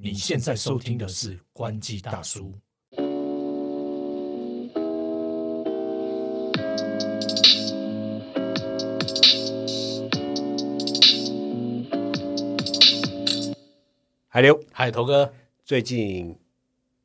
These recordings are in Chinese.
你现在收听的是关机大叔。海流，海，头哥，最近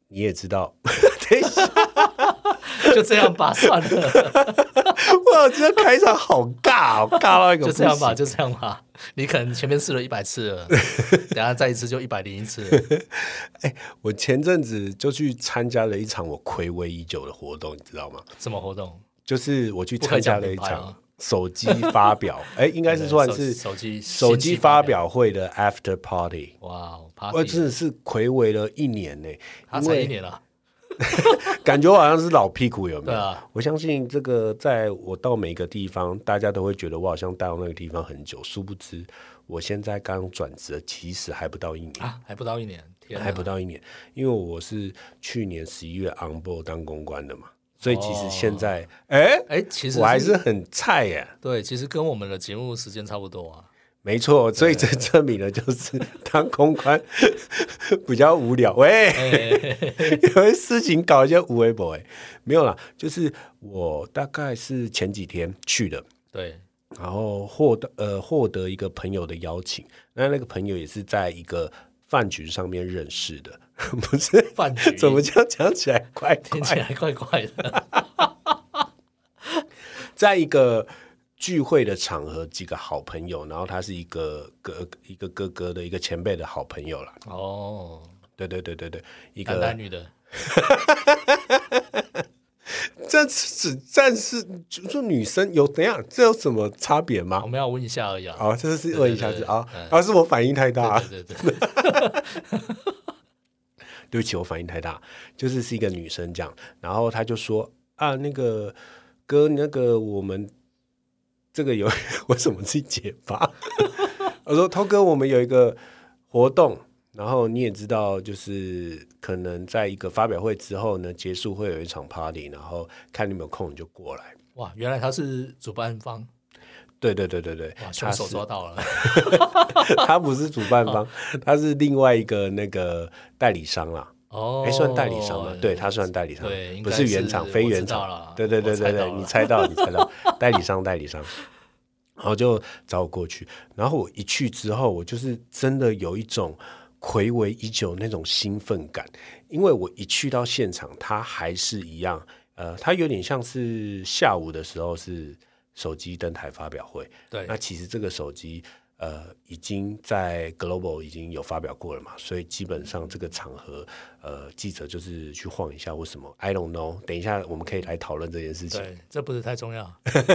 你也知道，就这样吧，算了，哇，这个开场好尬，哦尬到一个不就这样吧，就这样吧。你可能前面试了一百次了，等下再一次就一百零一次了。我前阵子就去参加了一场我暌违已久的活动，你知道吗？什么活动？就是我去参加了一场手机发表，哎，应该是算是手手机手机发。表会的 after party。哇哦我真的是暌违了一年呢，他才一年了，感觉我好像是老屁股，有没有？对啊我相信这个，在我到每个地方，大家都会觉得我好像待到那个地方很久，殊不知我现在刚转职，其实还不到一年，啊，还不到一年，天，还不到一年，因为我是去年十一月 on board 当公关的嘛，所以其实现在，哎、哎，其实我还是很菜耶。对，其实跟我们的节目时间差不多啊。没错，所以这证明了就是当公关 比较无聊。喂，哎，有些事情搞一些无微博哎，没有啦，就是我大概是前几天去的，对，然后获得呃获得一个朋友的邀请，那那个朋友也是在一个饭局上面认识的，不是？饭局怎么这样讲起来怪怪？听起来怪怪的？在一个聚会的场合，几个好朋友，然后他是一个哥一个哥哥的一个前辈的好朋友啦。哦，对对对对对，一个男女的，这只但是就说女生有怎样，这有什么差别吗我？们要问一下而已啊。哦，这是问一下子啊嗯，啊，是我反应太大，对对对对，对不起，我反应太大，就是是一个女生这样，然后她就说啊，那个哥，那个我们这个有 我怎么自己结巴？我说涛哥，我们有一个活动，然后你也知道，就是可能在一个发表会之后呢，结束会有一场 party，然后看你有没有空你就过来。哇，原来他是主办方，对对对对对，哇，凶手抓到了。他不是主办方，他是另外一个那个代理商啦。哦，哎，算代理商吗？对，他算代理商，对，不是原厂，非原厂。对对对对对，你猜到，你猜到，代理商，代理商。然后就找我过去，然后我一去之后，我就是真的有一种暌违已久那种兴奋感，因为我一去到现场，他还是一样，呃，他有点像是下午的时候是手机登台发表会，对那其实这个手机呃已经在 Global 已经有发表过了嘛，所以基本上这个场合呃记者就是去晃一下或什么，I don't know。等一下我们可以来讨论这件事情。对，这不是太重要。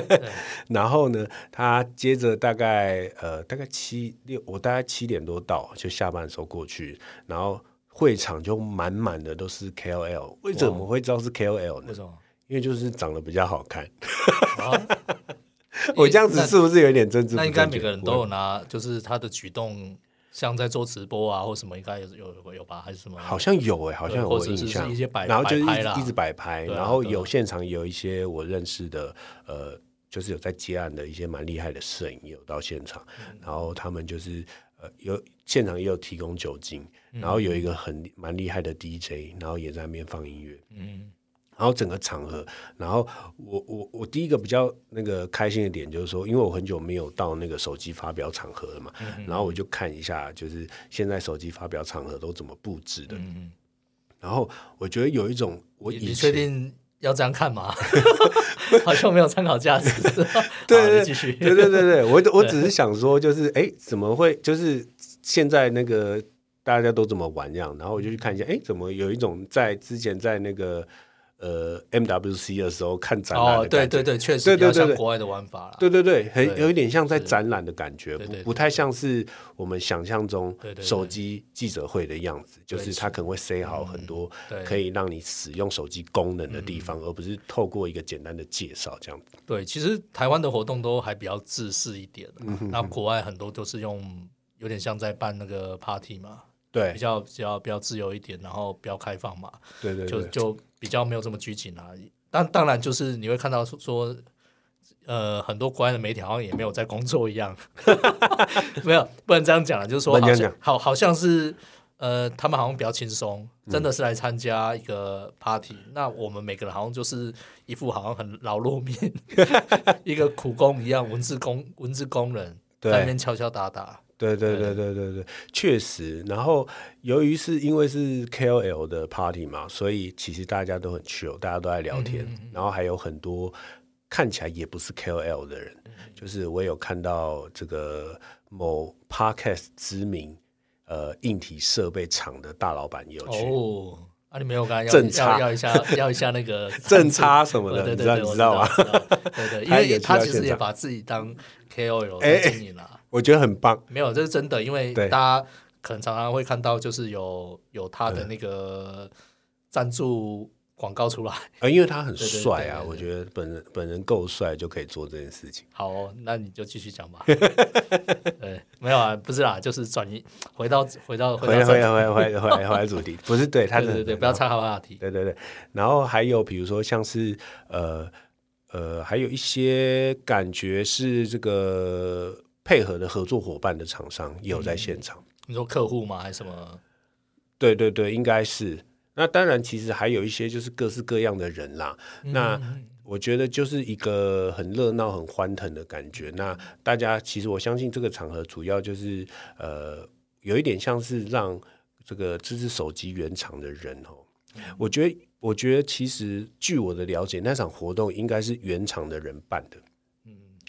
然后呢，他接着大概呃大概七六，我大概七点多到，就下班的时候过去，然后会场就满满的都是 KOL。为什么会知道是 KOL 呢为？什么？因为就是长得比较好看。啊，我这样子是不是有点政治不那？应该每个人都有拿，就是他的举动，像在做直播啊或什么，应该有有有有吧？还是什么？好像有诶、好像有印象一些摆，然后就是一直一直摆拍，然后有现场有一些我认识的，呃，就是有在接案的一些蛮厉害的摄影有到现场，嗯然后他们就是呃有现场也有提供酒精，嗯然后有一个很蛮厉害的 DJ，然后也在那边放音乐，嗯，然后整个场合，然后我我我第一个比较那个开心的点就是说，因为我很久没有到那个手机发表场合了嘛，嗯然后我就看一下，就是现在手机发表场合都怎么布置的，嗯然后我觉得有一种我以你你确定要这样看吗？好像没有参考价值。对对好你继续。对对对对，我我只是想说，就是哎，怎么会就是现在那个大家都怎么玩这样，然后我就去看一下，哎，怎么有一种在之前在那个呃 MWC 的时候看展览对对对，确实比对对对对较像国外的玩法啦。对对对，很对有一点像在展览的感觉，不不太像是我们想象中手机记者会的样子，就是它可能会塞好很多可以让你使用手机功能的地方，而不是透过一个简单的介绍这样子。对，其实台湾的活动都还比较自私一点那国外很多都是用有点像在办那个 party 嘛，对。比较比较比较自由一点，然后比较开放嘛，对对对，就就比较没有这么拘谨啊。但当然就是你会看到说说，呃，很多国外的媒体好像也没有在工作一样，没有不能这样讲了，就是说好像好好像是呃，他们好像比较轻松，真的是来参加一个 party。那我们每个人好像就是一副好像很劳碌命，一个苦工一样，文字工文字工人在那边敲敲打打。对对对对对对，确实。然后由于是因为是 KOL 的 party 嘛，所以其实大家都很 chill，大家都在聊天，然后还有很多看起来也不是 KOL 的人，就是我有看到这个某 podcast 知名呃硬体设备厂的大老板也有去。哦，啊，你没有刚才要正要要一下要一下那个 正差什么的对对对，你知道你知道吗？对对，因为 他其实也把自己当 KOL 哎在经营啦。我觉得很棒。没有，这是真的，因为大家可能常常会看到，就是有有他的那个赞助广告出来。呃，因为他很帅啊，对对我觉得本人本人够帅就可以做这件事情。好哦、那你就继续讲吧。对，没有啊，不是啦，就是转移回到回到回回来回来回来回来回来主题，不是对，他是对对对，不要岔开话题。对对对，然后还有比如说像是呃呃，还有一些感觉是这个配合的合作伙伴的厂商也有在现场。你说客户吗？还是什么？对对对，应该是。那当然，其实还有一些就是各式各样的人啦。那我觉得就是一个很热闹、很欢腾的感觉。那大家其实我相信这个场合主要就是呃，有一点像是让这个这只手机原厂的人哦，我觉得我觉得其实据我的了解，那场活动应该是原厂的人办的，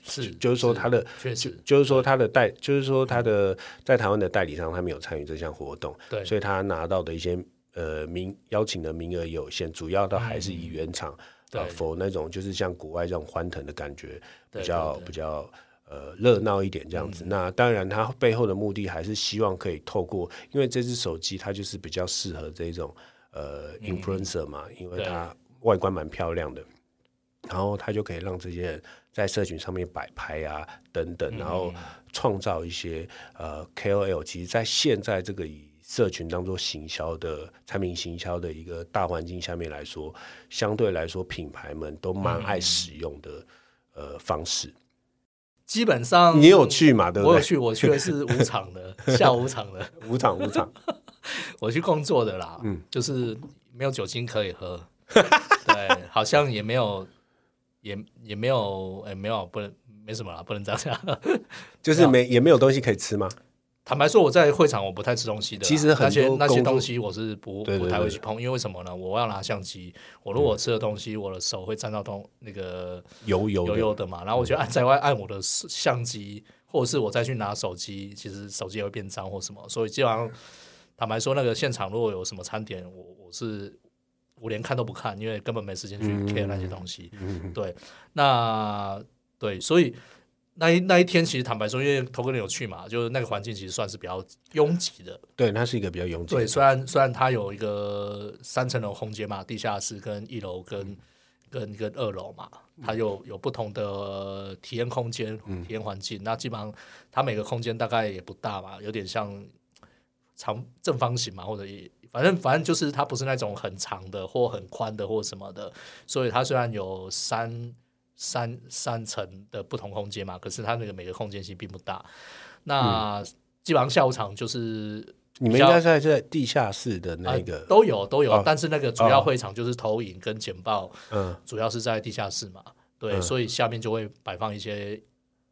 是，就是说他的确实就是说他的代，就是说他的在台湾的代理商他没有参与这项活动，对所以他拿到的一些呃名邀请的名额有限，主要都还是以原厂对呃否那种就是像国外这种欢腾的感觉，比较比较呃热闹一点这样子。那当然，它背后的目的还是希望可以透过，因为这只手机它就是比较适合这种呃 influencer 嘛，因为它外观蛮漂亮的。然后他就可以让这些人在社群上面摆拍啊等等，然后创造一些呃 KOL。其实，在现在这个以社群当做行销的产品行销的一个大环境下面来说，相对来说品牌们都蛮爱使用的、呃方式。基本上你有去嘛？对不对？我有去，我去的是五场的，下午场的，五场五场，我去工作的啦。嗯就是没有酒精可以喝，对，好像也没有，也也没有，哎、没有，不能，没什么啦，不能这样讲。就是没也没有东西可以吃吗？坦白说，我在会场我不太吃东西的啦。其实很那些那些工作东西我是不对对不太会去碰，因为为什么呢？我要拿相机，我如果吃的东西，我的手会沾到东那个油油的油油的嘛，然后我就按在外按我的相机，或者是我再去拿手机，其实手机也会变脏或什么，所以基本上坦白说，那个现场如果有什么餐点，我我是我连看都不看，因为根本没时间去嗯 care 那些东西。对，那对，所以那一那一天其实坦白说，因为头哥你有去嘛，就是那个环境其实算是比较拥挤的。对，那是一个比较拥挤。对，虽然虽然它有一个三层楼空间嘛，地下室跟一楼跟跟跟二楼嘛，它有有不同的体验空间、体验环境。那基本上它每个空间大概也不大嘛，有点像长正方形嘛，或者也反正反正就是它不是那种很长的或很宽的或什么的，所以它虽然有三三三层的不同空间嘛，可是它那个每个空间其实并不大。那基本上下午场就是你们应该是在在地下室的那啊个，都有都有，哦但是那个主要会场就是投影跟简报，嗯。主要是在地下室嘛，对，嗯。所以下面就会摆放一些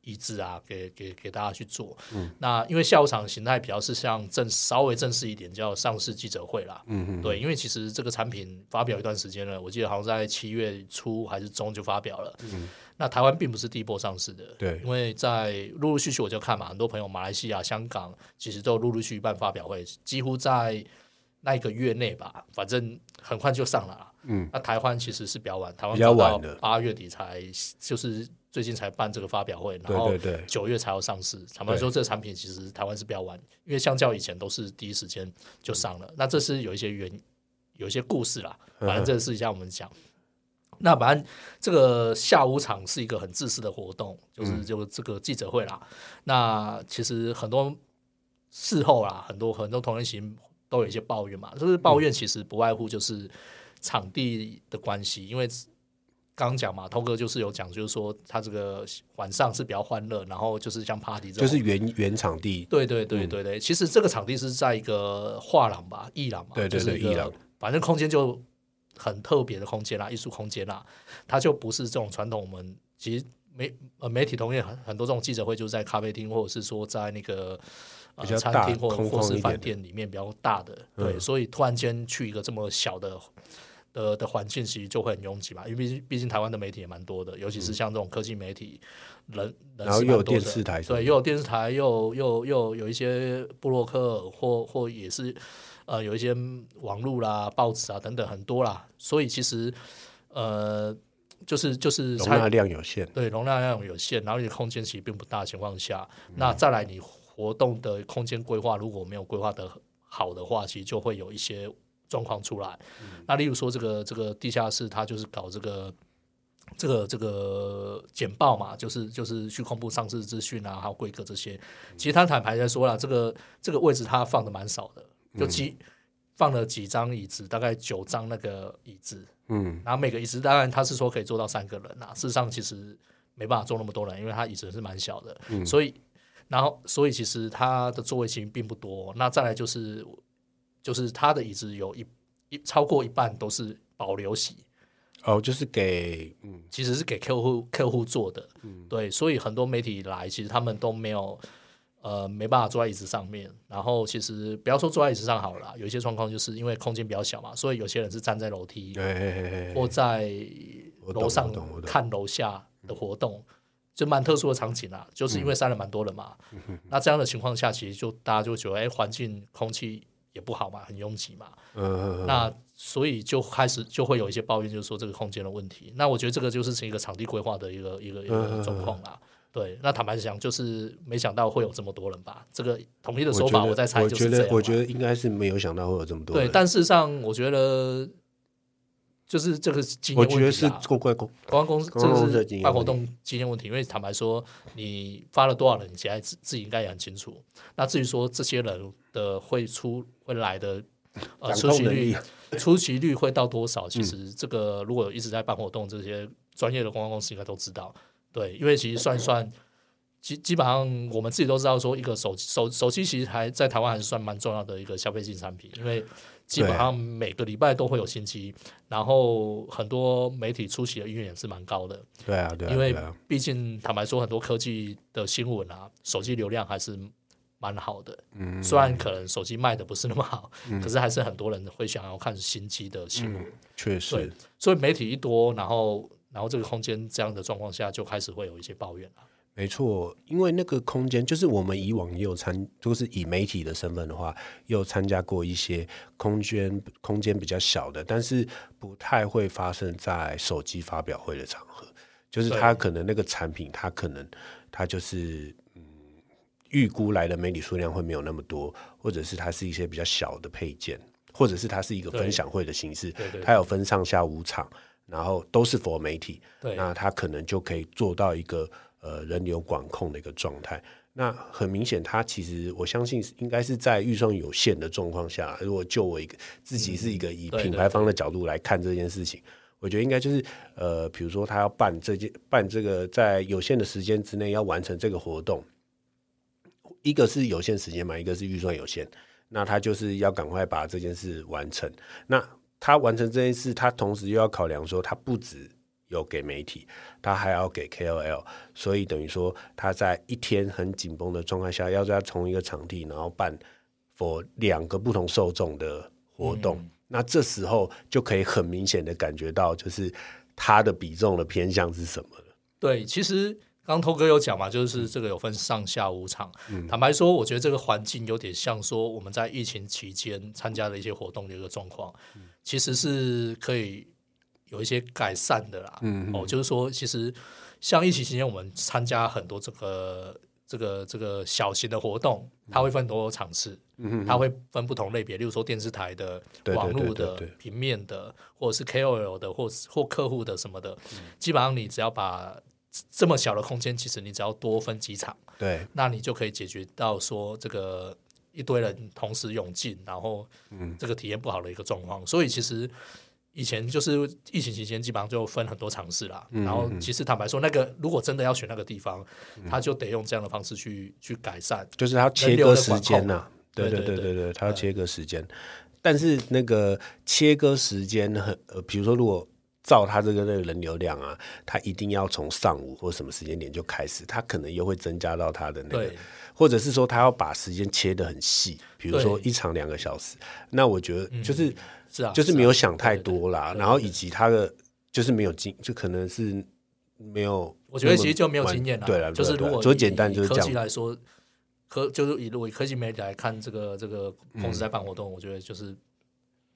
椅子啊，给给给大家去做。嗯那因为下午场形态比较是像正稍微正式一点，叫上市记者会啦。嗯嗯，对，因为其实这个产品发表一段时间了，我记得好像在七月初还是中就发表了。嗯那台湾并不是第一波上市的，嗯对因为在陆陆续续我就看嘛，很多朋友马来西亚、香港其实都陆陆续续办发表会，几乎在那一个月内吧，反正很快就上了。嗯，那台湾其实是比较晚，台湾比较晚的八月底才，就是最近才办这个发表会，然后九月才要上市。坦白说，这个产品其实台湾是比较晚，因为相较以前都是第一时间就上了。那这是有一些原有一些故事啦，反正这个事情下我们讲。那反正这个下午场是一个很自私的活动，就是就这个记者会啦。那其实很多事后啦，很多很多同仁行都有一些抱怨嘛，就是抱怨其实不外乎就是场地的关系，因为刚刚讲嘛，涛哥就是有讲，就是说他这个晚上是比较欢乐，然后就是像 party 这种，就是原原场地，对对对对对，其实这个场地是在一个画廊吧，艺廊嘛，对对是个艺廊反正空间就很特别的空间啦，艺术空间啦，它就不是这种传统我们其实媒呃媒体同业很很多这种记者会就是在咖啡厅或者是说在那个。呃比较大餐厅或空或是饭店里面比较大的，对，嗯。所以突然间去一个这么小的的的环境，其实就会很拥挤嘛。因为毕竟毕竟台湾的媒体也蛮多的，尤其是像这种科技媒体，人然后又有电视台对，又有电视台，又又又有一些布洛克或或也是呃有一些网络啦、报纸啊等等很多啦，所以其实呃就是就是容纳量有限。对容量量有限，然后你的空间其实并不大的情况下，嗯那再来你活动的空间规划如果没有规划的好的话，其实就会有一些状况出来。嗯那例如说这个这个地下室，它就是搞这个。这个这个简报嘛，就是就是去公布上市资讯啊，还有规格这些。其实他坦白来说了，这个这个位置他放的蛮少的，就几、放了几张椅子，大概九张那个椅子，嗯，然后每个椅子当然他是说可以坐到三个人啊，事实上其实没办法坐那么多人，因为他椅子是蛮小的，所以然后所以其实他的座位其实并不多。那再来就是就是他的椅子有一一超过一半都是保留席，哦，就是给嗯其实是给客户客户坐的，嗯对，所以很多媒体来，其实他们都没有。呃，没办法坐在椅子上面，然后其实不要说坐在椅子上好了，有一些状况就是因为空间比较小嘛，所以有些人是站在楼梯，哎哎哎哎或在楼上看楼下的活动，就蛮特殊的场景啊。就是因为塞了蛮多人嘛，嗯那这样的情况下，其实就大家就觉得，哎，环境空气也不好嘛，很拥挤嘛。嗯那所以就开始就会有一些抱怨，就是说这个空间的问题。那我觉得这个就是一个场地规划的一个一个一嗯个状况啦。对，那坦白讲，就是没想到会有这么多人吧。这个统一的说法，我在猜我觉就是这样嘛。得我觉得应该是没有想到会有这么多对，但事实上，我觉得就是这个经验我觉得是公公关公司这公关公个是司的经验问题办活动经验问题，因为坦白说，你发了多少人，你现在自自己应该也很清楚。那至于说这些人的会出会来的呃出席率出席率会到多少？其实这个如果一直在办活动，这些专业的公关公司应该都知道。对，因为其实算一算，基基本上我们自己都知道，说一个手手手机其实还在台湾还是算蛮重要的一个消费性产品，因为基本上每个礼拜都会有新机，然后很多媒体出席的意愿也是蛮高的。对啊对啊，因为毕竟坦白说，很多科技的新闻啊，手机流量还是蛮好的。嗯 虽然可能手机卖的不是那么好，可是还是很多人会想要看新机的新闻。确对实，所以媒体一多，然后然后这个空间这样的状况下，就开始会有一些抱怨了。没错，因为那个空间，就是我们以往也有参，就是以媒体的身份的话，也有参加过一些空间空间比较小的，但是不太会发生在手机发表会的场合。就是它可能那个产品，它可能它就是嗯，预估来的媒体数量会没有那么多，或者是它是一些比较小的配件，或者是它是一个分享会的形式对对，它有分上下五场，然后都是 for 媒体，那它可能就可以做到一个呃人流管控的一个状态。那很明显，它其实我相信应该是在预算有限的状况下，如果就我一个自己是一个以品牌方的角度来看这件事情，我觉得应该就是呃，比如说他要办这件办这个在有限的时间之内要完成这个活动，一个是有限时间嘛，一个是预算有限，那他就是要赶快把这件事完成。那他完成这件事，他同时又要考量说，他不止有给媒体，他还要给 KOL，所以等于说他在一天很紧绷的状态下，要在同一个场地，然后办 for 两个不同受众的活动。那这时候就可以很明显的感觉到，就是他的比重的偏向是什么了。对，其实刚刚头哥有讲嘛，就是这个有分上下五场。嗯坦白说，我觉得这个环境有点像说我们在疫情期间参加的一些活动的一个状况，嗯其实是可以有一些改善的啦。嗯哦，就是说，其实像疫情期间我们参加很多这个这个这个小型的活动，它会分很多场次，它会分不同类别，例如说电视台的、网络的平面的，或者是 KOL 的，或是或客户的什么的，嗯。基本上你只要把这么小的空间，其实你只要多分几场，对，那你就可以解决到说这个一堆人同时涌进，然后嗯。这个体验不好的一个状况。所以其实以前就是疫情期间，基本上就分很多尝试啦。嗯然后其实坦白说，那个如果真的要选那个地方，他就得用这样的方式去去改善。就是他切割时间呐、对对对对对对，他要切割时间。但是那个切割时间很呃，比如说如果照他这个那个人流量啊，他一定要从上午或什么时间点就开始，他可能又会增加到他的那个，或者是说他要把时间切得很细，比如说一场两个小时。那我觉得就是、是啊，就是啊没有想太多啦，对然后以及他的就是没有经，就可能是没有。我觉得其实就没有经验了。对了，就是如果以说简单就是以科。技来说，科就是以如果以科技媒体来看这个这个公司在办活动，我觉得就是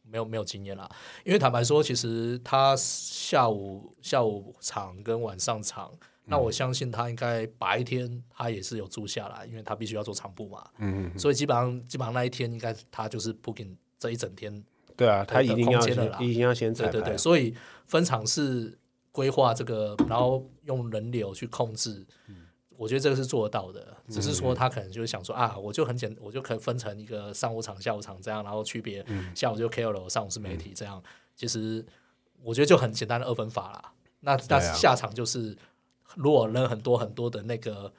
没有没有经验啦。因为坦白说，其实他下午下午场跟晚上场，那我相信他应该白天他也是有住下来，因为他必须要做场部嘛。嗯，所以基本上基本上那一天应该他就是 booking 这一整天对啊，他的一定要一定要先彩排啊。对对对，所以分场是规划这个，然后用人流去控制，我觉得这个是做得到的。只是说他可能就是想说啊，我就很简，我就可以分成一个上午场、下午场这样，然后区别下午就 KOL，上午是媒体这样。其实我觉得就很简单的二分法啦。那那下场就是如果人很多很多的那个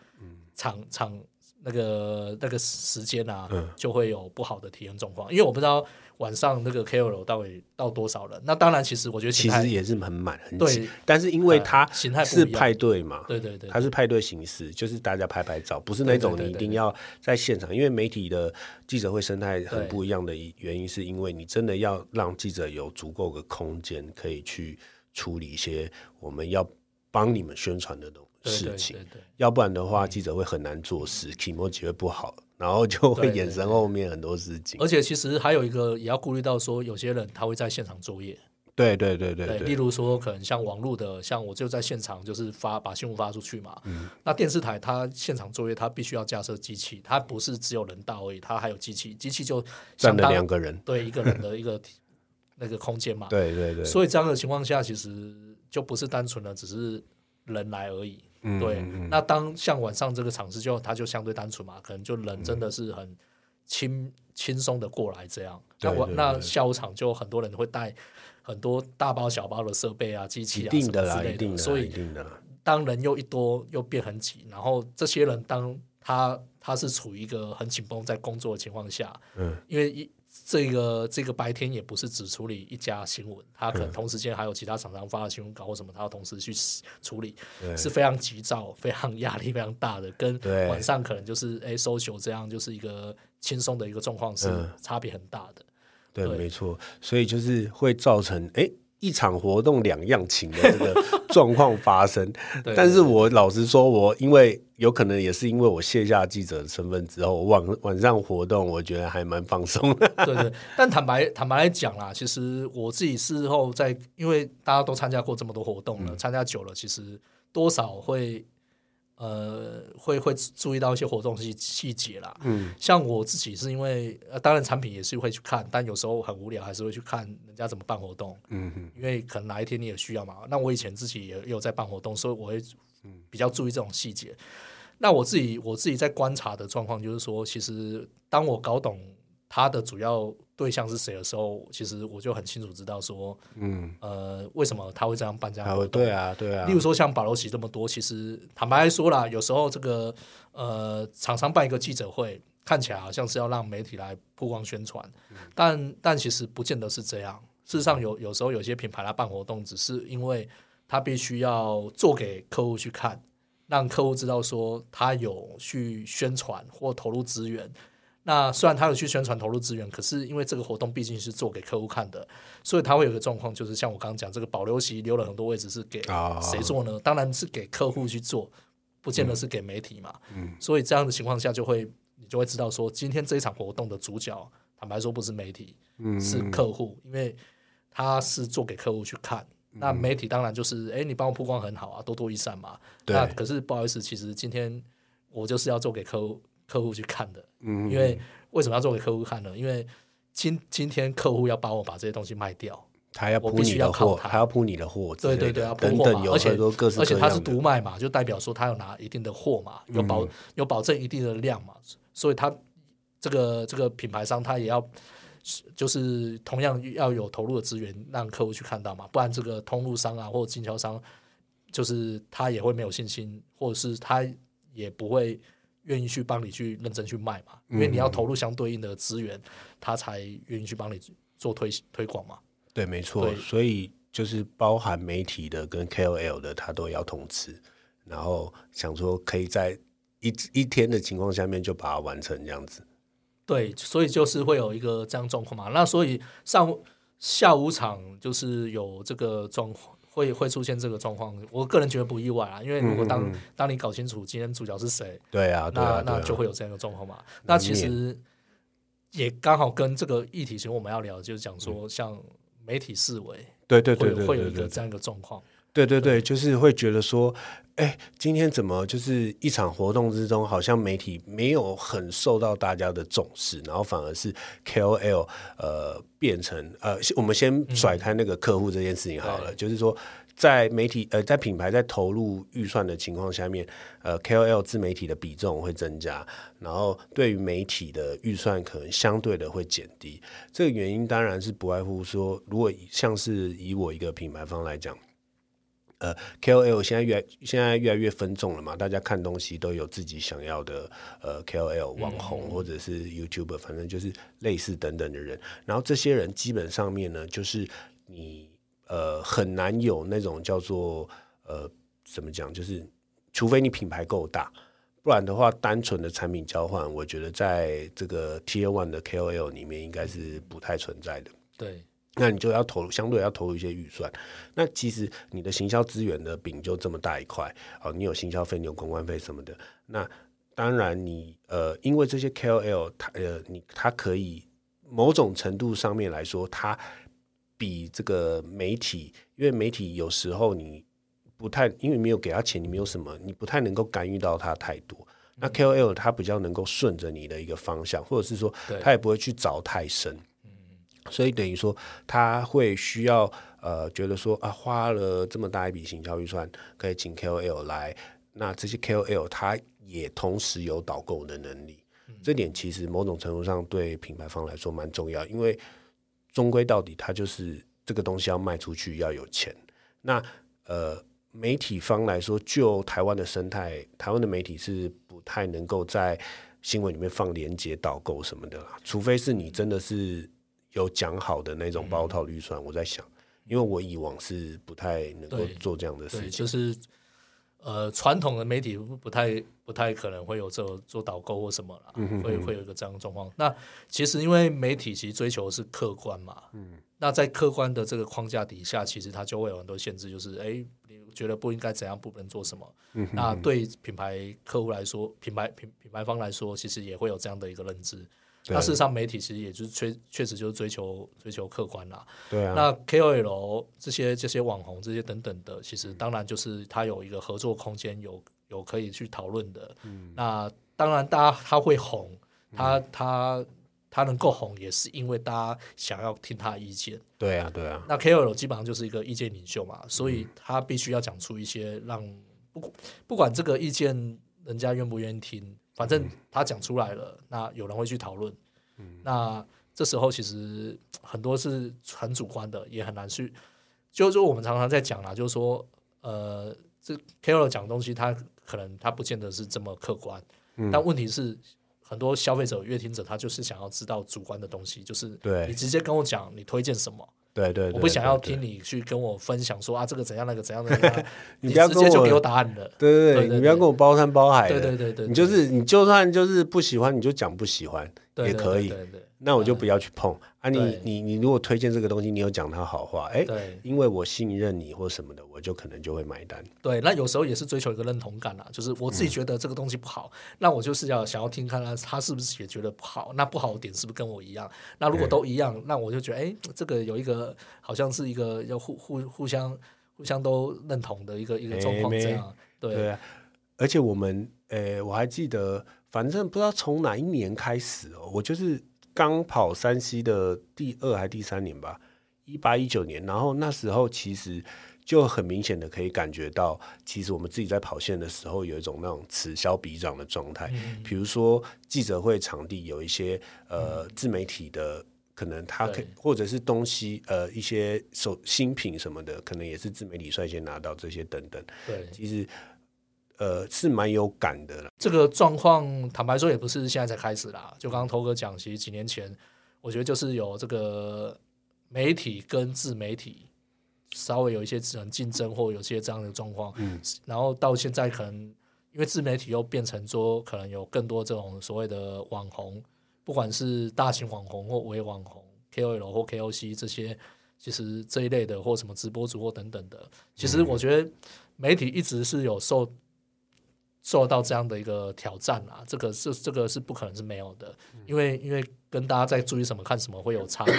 场场那个那个时间啊，就会有不好的体验状况。因为我不知道晚上那个 KOL 到底到多少人。那当然，其实我觉得其实也是很满很对挤，但是因为它呃形态是派对嘛，对对对它是派对形式，就是大家拍拍照，不是那种你一定要在现场，因为媒体的记者会生态很不一样的原因，是因为你真的要让记者有足够的空间可以去处理一些我们要帮你们宣传的东对事情，要不然的话，记者会很难做事 e j i 会不好，然后就会衍生后面很多事情。而且其实还有一个也要顾虑到说，有些人他会在现场作业，对对对对对，例，如说可能像网络的，像我就在现场就是发把新闻发出去嘛。嗯那电视台它现场作业，它必须要架设机器，它不是只有人到而已，它还有机器，机器就占了相当两个人，对一个人的一个 那个空间嘛。对对对，所以这样的情况下，其实就不是单纯的只是人来而已。嗯对，那当像晚上这个场次就它就相对单纯嘛，可能就人真的是很轻轻松的过来这样。那我那下午场就很多人会带很多大包小包的设备啊、机器啊之类的，所以。当人又一多又变很挤，然后这些人当他他是处于一个很紧绷在工作的情况下，嗯，因为一这个这个白天也不是只处理一家新闻，他可嗯。能同时间还有其他厂商发的新闻稿或什么，他要同时去处理，是非常急躁、非常压力非常大的，跟晚上可能就是哎 social 这样就是一个轻松的一个状况是嗯。差别很大的。对，对。没错，所以就是会造成哎一场活动两样情的这个状况发生。对但是我老实说，我因为有可能也是因为我卸下记者的身份之后，晚晚上活动我觉得还蛮放松的。对对，但坦白坦白来讲啦，其实我自己事后在，因为大家都参加过这么多活动嗯了，参加久了，其实多少会呃会会注意到一些活动细细节啦。嗯，像我自己是因为呃，当然产品也是会去看，但有时候很无聊，还是会去看人家怎么办活动。嗯嗯因为可能哪一天你也需要嘛。那我以前自己也也有在办活动，所以我会比较注意这种细节。那我自己我自己在观察的状况就是说，其实当我搞懂它的主要对象是谁的时候，其实我就很清楚知道说，嗯，呃，为什么他会这样办这样的活动。对啊对啊例，如说像保罗奇这么多，其实坦白来说啦，有时候这个呃厂商办一个记者会，看起来好像是要让媒体来曝光宣传，但但其实不见得是这样。事实上有有时候有些品牌来办活动，只是因为他必须要做给客户去看，让客户知道说他有去宣传或投入资源。那虽然他有去宣传投入资源，可是因为这个活动毕竟是做给客户看的，所以他会有个状况，就是像我刚刚讲，这个保留席留了很多位置是给啊谁做呢？当然是给客户去做，不见得是给媒体嘛。嗯所以这样的情况下，就会你就会知道说，今天这一场活动的主角，坦白说不是媒体，嗯是客户，因为他是做给客户去看。那媒体当然就是，哎、你帮我曝光很好啊，多多益善嘛。对那可是不好意思，其实今天我就是要做给客户客户去看的，嗯。因为为什么要做给客户看呢？因为今今天客户要帮我把这些东西卖掉，他要铺我必须你的货，要靠他。他要铺你的货对对对，要铺货嘛，而且而且它是独卖嘛，就代表说他有拿一定的货嘛，有保、有保证一定的量嘛，所以他这个这个品牌商他也要就是同样要有投入的资源让客户去看到嘛，不然这个通路商啊或者经销商，就是他也会没有信心，或者是他也不会愿意去帮你去认真去卖嘛，因为你要投入相对应的资源，他才愿意去帮你做推推广嘛。对，没错，所以就是包含媒体的跟 KOL 的，他都要通知，然后想说可以在一一天的情况下面就把它完成这样子。对，所以就是会有一个这样状况嘛。那所以上下午场就是有这个状况，会会出现这个状况。我个人觉得不意外啊，因为如果当当你搞清楚今天主角是谁，对啊，那那就会有这样的状况嘛。那其实也刚好跟这个议题，其实我们要聊，就是讲说像媒体思维，对对对对，会有一个这样一个状况。对对对，就是会觉得说，哎，今天怎么就是一场活动之中，好像媒体没有很受到大家的重视，然后反而是 KOL 呃变成呃，我们先甩开那个客户这件事情好了，就是说在媒体呃在品牌在投入预算的情况下面，呃 KOL 自媒体的比重会增加，然后对于媒体的预算可能相对的会减低。这个原因当然是不外乎说，如果像是以我一个品牌方来讲。呃，KOL 现在越现在越来越分众了嘛，大家看东西都有自己想要的呃 KOL 网红或者是 YouTuber，反正就是类似等等的人。然后这些人基本上面呢，就是你呃很难有那种叫做呃怎么讲，就是除非你品牌够大，不然的话，单纯的产品交换，我觉得在这个 Tier One 的 KOL 里面应该是不太存在的。对。那你就要投入，相对要投入一些预算。那其实你的行销资源的饼就这么大一块哦，你有行销费，你有公关费什么的。那当然，你呃，因为这些 KOL，它呃，你它可以某种程度上面来说，它比这个媒体，因为媒体有时候你不太，因为没有给他钱，你没有什么，你不太能够干预到他太多。那 KOL 他比较能够顺着你的一个方向，或者是说，他也不会去找太深。所以等于说，他会需要呃，觉得说啊，花了这么大一笔行销预算，可以请 KOL 来，那这些 KOL 他也同时有导购的能力，这点其实某种程度上对品牌方来说蛮重要，因为终归到底，他就是这个东西要卖出去要有钱。那呃，媒体方来说，就台湾的生态，台湾的媒体是不太能够在新闻里面放连接导购什么的啦，除非是你真的是。有讲好的那种包套预算，我在想，因为我以往是不太能够做这样的事情，就是呃，传统的媒体不太不太可能会有这做导购或什么啦，会会有一个这样的状况。那其实因为媒体其实追求是客观嘛，嗯，那在客观的这个框架底下，其实它就会有很多限制，就是哎，你觉得不应该怎样，不能做什么。那对品牌客户来说，品牌品品牌方来说，其实也会有这样的一个认知。那事实上，媒体其实也就是确确实就是追求追求客观啦。对啊。那 KOL 这些这些网红这些等等的，其实当然就是他有一个合作空间，有有可以去讨论的。嗯。那当然，大家他会红，他他他能够红，也是因为大家想要听他的意见。对啊，对啊。那 KOL 基本上就是一个意见领袖嘛，所以他必须要讲出一些让不不管这个意见人家愿不愿意听。反正他讲出来了，那有人会去讨论。那这时候其实很多是很主观的，也很难去。就是说我们常常在讲啦，就是说，呃，这 KOL 讲东西，他可能他不见得是这么客观。嗯但问题是，很多消费者、乐听者，他就是想要知道主观的东西，就是你直接跟我讲，你推荐什么。对对，我不想要听你去跟我分享说啊，这个怎样那个怎样的，你不要直接就给我答案了。对对对，你不要跟我包山包海的。对对对对，你就是你就算就是不喜欢，你就讲不喜欢也可以。那我就不要去碰啊！你你你如果推荐这个东西，你有讲他好话，哎，因为我信任你或什么的，我就可能就会买单。对，那有时候也是追求一个认同感啦，就是我自己觉得这个东西不好，那我就是要想要听看他他是不是也觉得不好，那不好的点是不是跟我一样？那如果都一样，那我就觉得哎，这个有一个好像是一个要互互互相互相都认同的一个一个状况这样。对，而且我们呃，我还记得，反正不知道从哪一年开始哦，我就是。刚跑山西的第二还第三年吧，一八一九年，然后那时候其实就很明显的可以感觉到，其实我们自己在跑线的时候有一种那种此消彼长的状态。比如说记者会场地有一些呃自媒体的。可能他可或者是东西呃一些手新品什么的，可能也是自媒体率先拿到这些等等，对，其实呃是蛮有感的啦。这个状况坦白说也不是现在才开始啦，就刚刚头哥讲，其实几年前我觉得就是有这个媒体跟自媒体稍微有一些可能竞争或有些这样的状况，嗯，然后到现在可能因为自媒体又变成说可能有更多这种所谓的网红，不管是大型网红或微网红、KOL 或 KOC 这些，其实这一类的或什么直播主或等等的，其实我觉得媒体一直是有受受到这样的一个挑战啊，这个是这个是不可能是没有的，因为因为跟大家在注意什么看什么会有差别。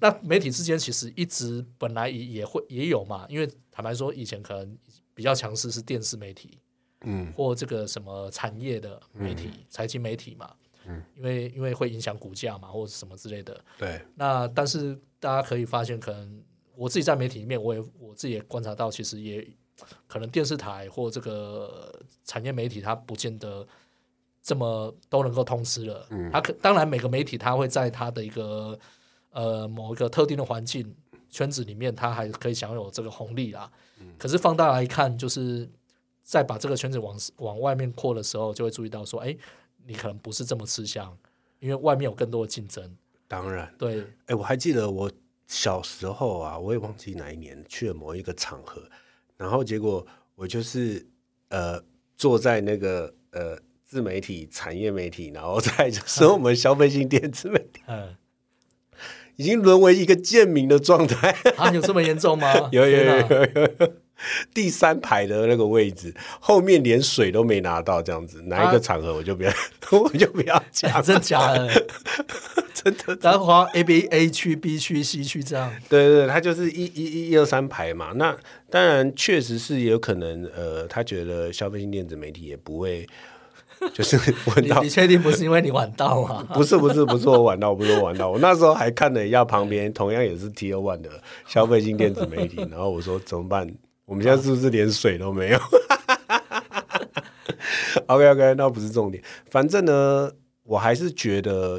那媒体之间其实一直本来也也会也有嘛，因为坦白说以前可能比较强势是电视媒体，嗯，或这个什么产业的媒体、财经媒体嘛，嗯，因为因为会影响股价嘛，或者什么之类的。对，那但是大家可以发现，可能我自己在媒体里面，我也我自己也观察到，其实也可能电视台或这个产业媒体，它不见得这么都能够通吃了。嗯它可当然每个媒体它会在它的一个呃某一个特定的环境圈子里面，它还可以享有这个红利啦。可是放大来看，就是在把这个圈子往往外面扩的时候，就会注意到说，哎，你可能不是这么吃香，因为外面有更多的竞争。当然，对，哎，我还记得我小时候啊，我也忘记哪一年去了某一个场合，然后结果我就是呃坐在那个呃自媒体产业媒体，然后再就是我们消费性电子媒体，嗯。已经沦为一个贱民的状态。啊，有这么严重吗？有有有有有，第三排的那个位置，后面连水都没拿到，这样子，哪一个场合我就不要，我就不要 讲，啊 真假的？真的。然后划 A B A 区、B 区、C 区这样。对对，对他就是一一一一二三排嘛。那当然确实是有可能，呃，他觉得消费性电子媒体也不会，就是问到你你确定不是因为你晚到吗？不是不是不是我晚到，不是我晚到，我那时候还看了一下旁边同样也是 T O One 的消费性电子媒体，然后我说怎么办？我们现在是不是连水都没有？OK OK，那不是重点，反正呢，我还是觉得，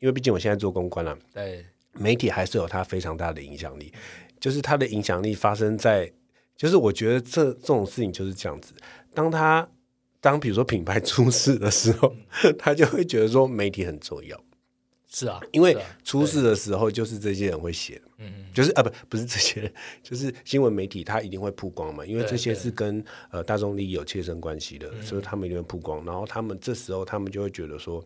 因为毕竟我现在做公关了，对，媒体还是有它非常大的影响力，就是它的影响力发生在，就是我觉得这这种事情就是这样子，当他当比如说品牌 出事的时候，他就会觉得说媒体很重要。是啊，因为出事的时候，就是这些人会写的，嗯就是啊，不不是这些人，就是新闻媒体，他一定会曝光嘛，因为这些是跟呃大众利益有切身关系的，所以他们一定会曝光，然后他们这时候他们就会觉得说，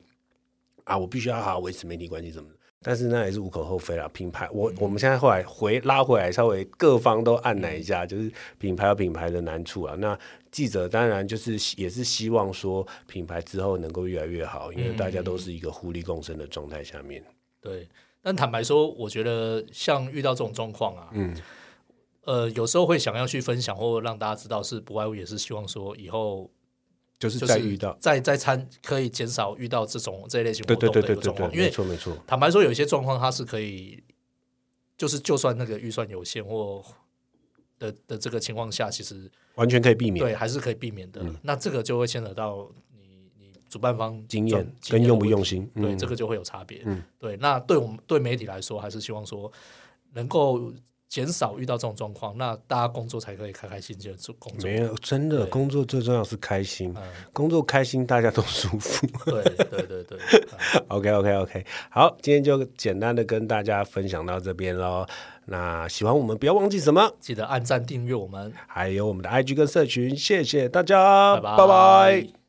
啊，我必须要好好维持媒体关系什么的。但是那也是无可厚非啦，品牌我我们现在后来回拉回来，稍微各方都按捺一下，就是品牌有品牌的难处啊。那记者当然就是也是希望说品牌之后能够越来越好，因为大家都是一个互利共生的状态下面。对。但坦白说，我觉得像遇到这种状况啊，嗯，呃，有时候会想要去分享或让大家知道，是不外乎也是希望说以后就是就是再遇到，再再参可以减少遇到这种这一类型活对动的对对对对对，一个状况，因没为错没错，坦白说，有一些状况它是可以，就是就算那个预算有限或的的这个情况下，其实完全可以避免对还是可以避免的。那这个就会牵扯到你你主办方经验跟用不用心。对，嗯这个就会有差别。嗯对，那对我们对媒体来说，还是希望说能够减少遇到这种状况，那大家工作才可以开开心心的做工作。没有真的工作最重要是开心，嗯，工作开心大家都舒服。对对对对，嗯 OK OK OK，好，今天就简单的跟大家分享到这边喽。那喜欢我们不要忘记什么，记得按赞订阅我们，还有我们的 IG 跟社群，谢谢大家，拜拜。拜拜